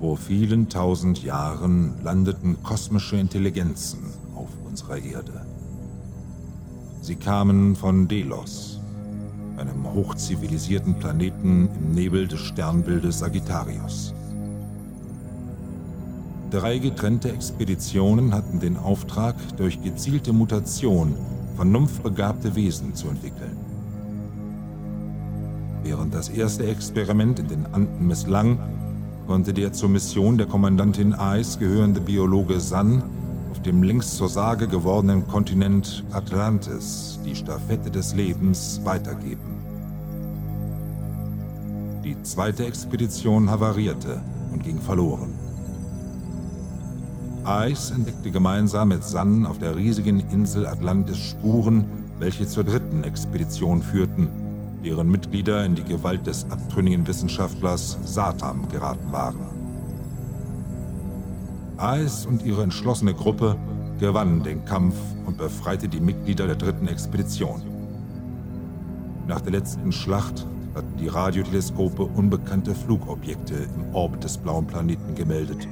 Vor vielen tausend Jahren landeten kosmische Intelligenzen auf unserer Erde. Sie kamen von Delos, einem hochzivilisierten Planeten im Nebel des Sternbildes Sagittarius. Drei getrennte Expeditionen hatten den Auftrag, durch gezielte Mutation vernunftbegabte Wesen zu entwickeln. Während das erste Experiment in den Anden misslang, konnte der zur Mission der Kommandantin Ice gehörende Biologe San auf dem längst zur Sage gewordenen Kontinent Atlantis die Stafette des Lebens weitergeben. Die zweite Expedition havarierte und ging verloren. Ice entdeckte gemeinsam mit San auf der riesigen Insel Atlantis Spuren, welche zur dritten Expedition führten deren Mitglieder in die Gewalt des abtrünnigen Wissenschaftlers Satam geraten waren. Ais und ihre entschlossene Gruppe gewannen den Kampf und befreite die Mitglieder der dritten Expedition. Nach der letzten Schlacht hatten die Radioteleskope unbekannte Flugobjekte im Orbit des blauen Planeten gemeldet.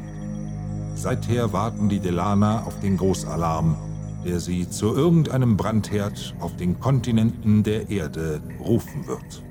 Seither warten die Delana auf den Großalarm, der sie zu irgendeinem Brandherd auf den Kontinenten der Erde rufen wird.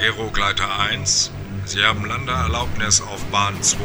Aerogleiter 1, Sie haben Landeerlaubnis auf Bahn 2.